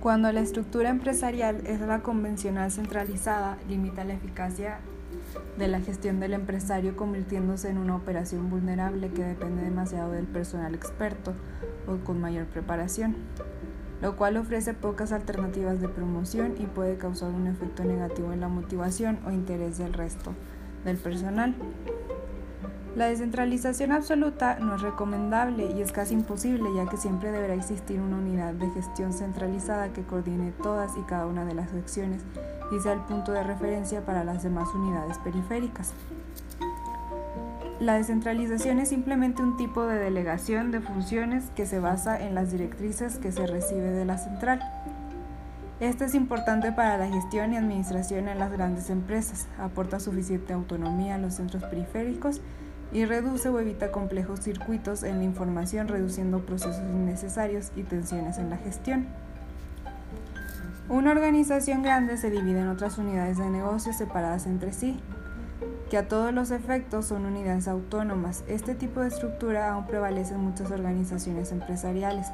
Cuando la estructura empresarial es la convencional centralizada, limita la eficacia de la gestión del empresario convirtiéndose en una operación vulnerable que depende demasiado del personal experto o con mayor preparación, lo cual ofrece pocas alternativas de promoción y puede causar un efecto negativo en la motivación o interés del resto del personal. La descentralización absoluta no es recomendable y es casi imposible ya que siempre deberá existir una unidad de gestión centralizada que coordine todas y cada una de las acciones y sea el punto de referencia para las demás unidades periféricas. La descentralización es simplemente un tipo de delegación de funciones que se basa en las directrices que se recibe de la central. Esto es importante para la gestión y administración en las grandes empresas, aporta suficiente autonomía a los centros periféricos y reduce o evita complejos circuitos en la información, reduciendo procesos innecesarios y tensiones en la gestión. Una organización grande se divide en otras unidades de negocios separadas entre sí, que a todos los efectos son unidades autónomas. Este tipo de estructura aún prevalece en muchas organizaciones empresariales.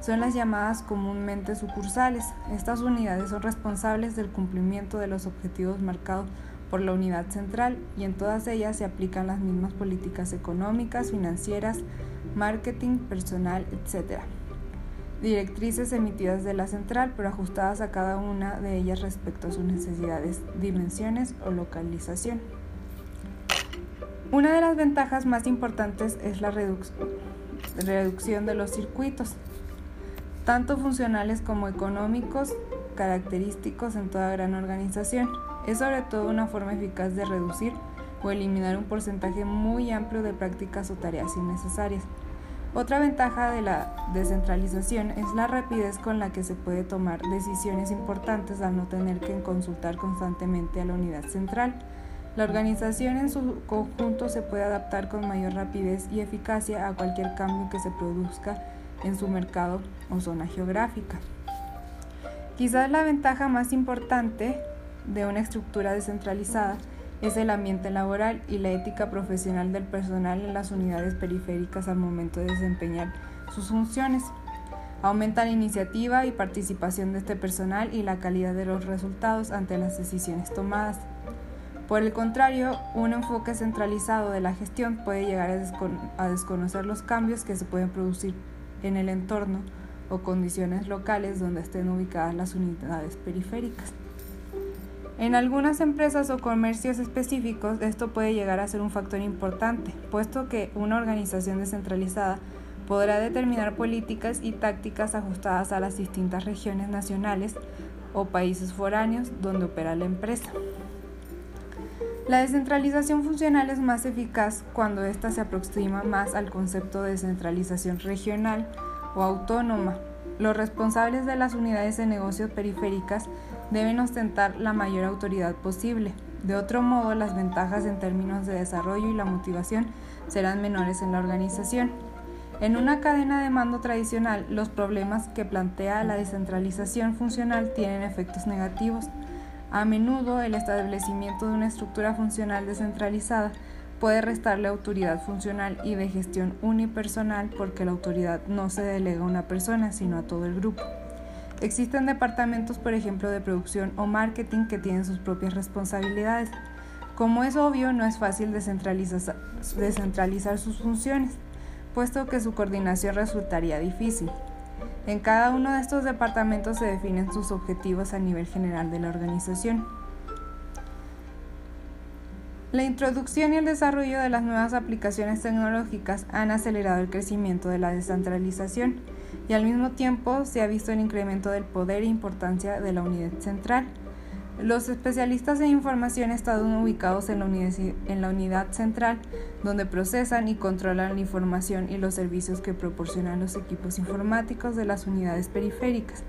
Son las llamadas comúnmente sucursales. Estas unidades son responsables del cumplimiento de los objetivos marcados por la unidad central y en todas ellas se aplican las mismas políticas económicas, financieras, marketing, personal, etc. Directrices emitidas de la central pero ajustadas a cada una de ellas respecto a sus necesidades, dimensiones o localización. Una de las ventajas más importantes es la reducción de los circuitos, tanto funcionales como económicos, característicos en toda gran organización. Es sobre todo una forma eficaz de reducir o eliminar un porcentaje muy amplio de prácticas o tareas innecesarias. Otra ventaja de la descentralización es la rapidez con la que se puede tomar decisiones importantes al no tener que consultar constantemente a la unidad central. La organización en su conjunto se puede adaptar con mayor rapidez y eficacia a cualquier cambio que se produzca en su mercado o zona geográfica. Quizás la ventaja más importante de una estructura descentralizada es el ambiente laboral y la ética profesional del personal en las unidades periféricas al momento de desempeñar sus funciones. Aumenta la iniciativa y participación de este personal y la calidad de los resultados ante las decisiones tomadas. Por el contrario, un enfoque centralizado de la gestión puede llegar a, desconocer los cambios que se pueden producir en el entorno o condiciones locales donde estén ubicadas las unidades periféricas. En algunas empresas o comercios específicos esto puede llegar a ser un factor importante, puesto que una organización descentralizada podrá determinar políticas y tácticas ajustadas a las distintas regiones nacionales o países foráneos donde opera la empresa. La descentralización funcional es más eficaz cuando ésta se aproxima más al concepto de descentralización regional o autónoma. Los responsables de las unidades de negocios periféricas deben ostentar la mayor autoridad posible. De otro modo, las ventajas en términos de desarrollo y la motivación serán menores en la organización. En una cadena de mando tradicional, los problemas que plantea la descentralización funcional tienen efectos negativos. A menudo, el establecimiento de una estructura funcional descentralizada puede restarle autoridad funcional y de gestión unipersonal porque la autoridad no se delega a una persona, sino a todo el grupo. Existen departamentos, por ejemplo, de producción o marketing que tienen sus propias responsabilidades. Como es obvio, no es fácil descentralizar, sus funciones, puesto que su coordinación resultaría difícil. En cada uno de estos departamentos se definen sus objetivos a nivel general de la organización. La introducción y el desarrollo de las nuevas aplicaciones tecnológicas han acelerado el crecimiento de la descentralización y al mismo tiempo se ha visto el incremento del poder e importancia de la unidad central. Los especialistas en información están ubicados en la, en la unidad central, donde procesan y controlan la información y los servicios que proporcionan los equipos informáticos de las unidades periféricas.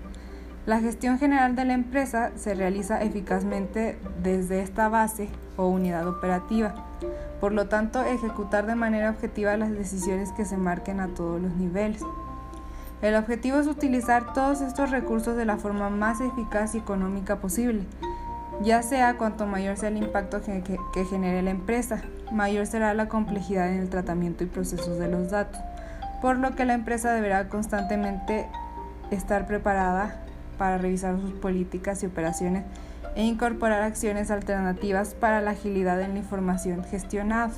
La gestión general de la empresa se realiza eficazmente desde esta base o unidad operativa. Por lo tanto, ejecutar de manera objetiva las decisiones que se marquen a todos los niveles. El objetivo es utilizar todos estos recursos de la forma más eficaz y económica posible, ya sea cuanto mayor sea el impacto que, genere la empresa, mayor será la complejidad en el tratamiento y procesos de los datos, por lo que la empresa deberá constantemente estar preparada para revisar sus políticas y operaciones e incorporar acciones alternativas para la agilidad en la información gestionada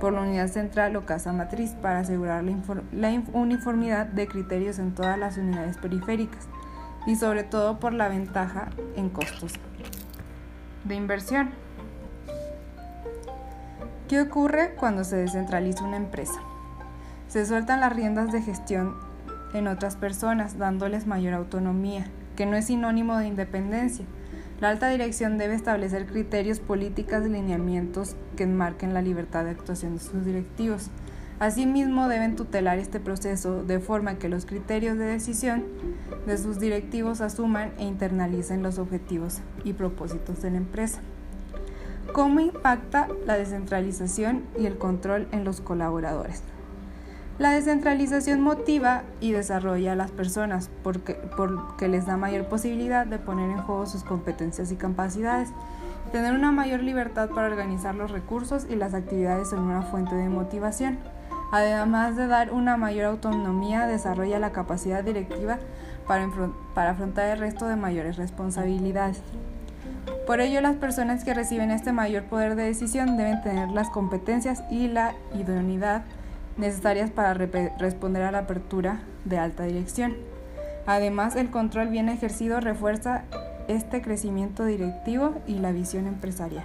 por la unidad central o casa matriz para asegurar la, uniformidad de criterios en todas las unidades periféricas y sobre todo por la ventaja en costos de inversión. ¿Qué ocurre cuando se descentraliza una empresa? Se sueltan las riendas de gestión en otras personas, dándoles mayor autonomía, que no es sinónimo de independencia. La alta dirección debe establecer criterios, políticas y lineamientos que enmarquen la libertad de actuación de sus directivos. Asimismo, deben tutelar este proceso de forma que los criterios de decisión de sus directivos asuman e internalicen los objetivos y propósitos de la empresa. ¿Cómo impacta la descentralización y el control en los colaboradores? La descentralización motiva y desarrolla a las personas porque, porque, les da mayor posibilidad de poner en juego sus competencias y capacidades, tener una mayor libertad para organizar los recursos y las actividades en una fuente de motivación. Además de dar una mayor autonomía, desarrolla la capacidad directiva para, para afrontar el resto de mayores responsabilidades. Por ello, las personas que reciben este mayor poder de decisión deben tener las competencias y la idoneidad necesarias para responder a la apertura de alta dirección. Además, el control bien ejercido refuerza este crecimiento directivo y la visión empresarial.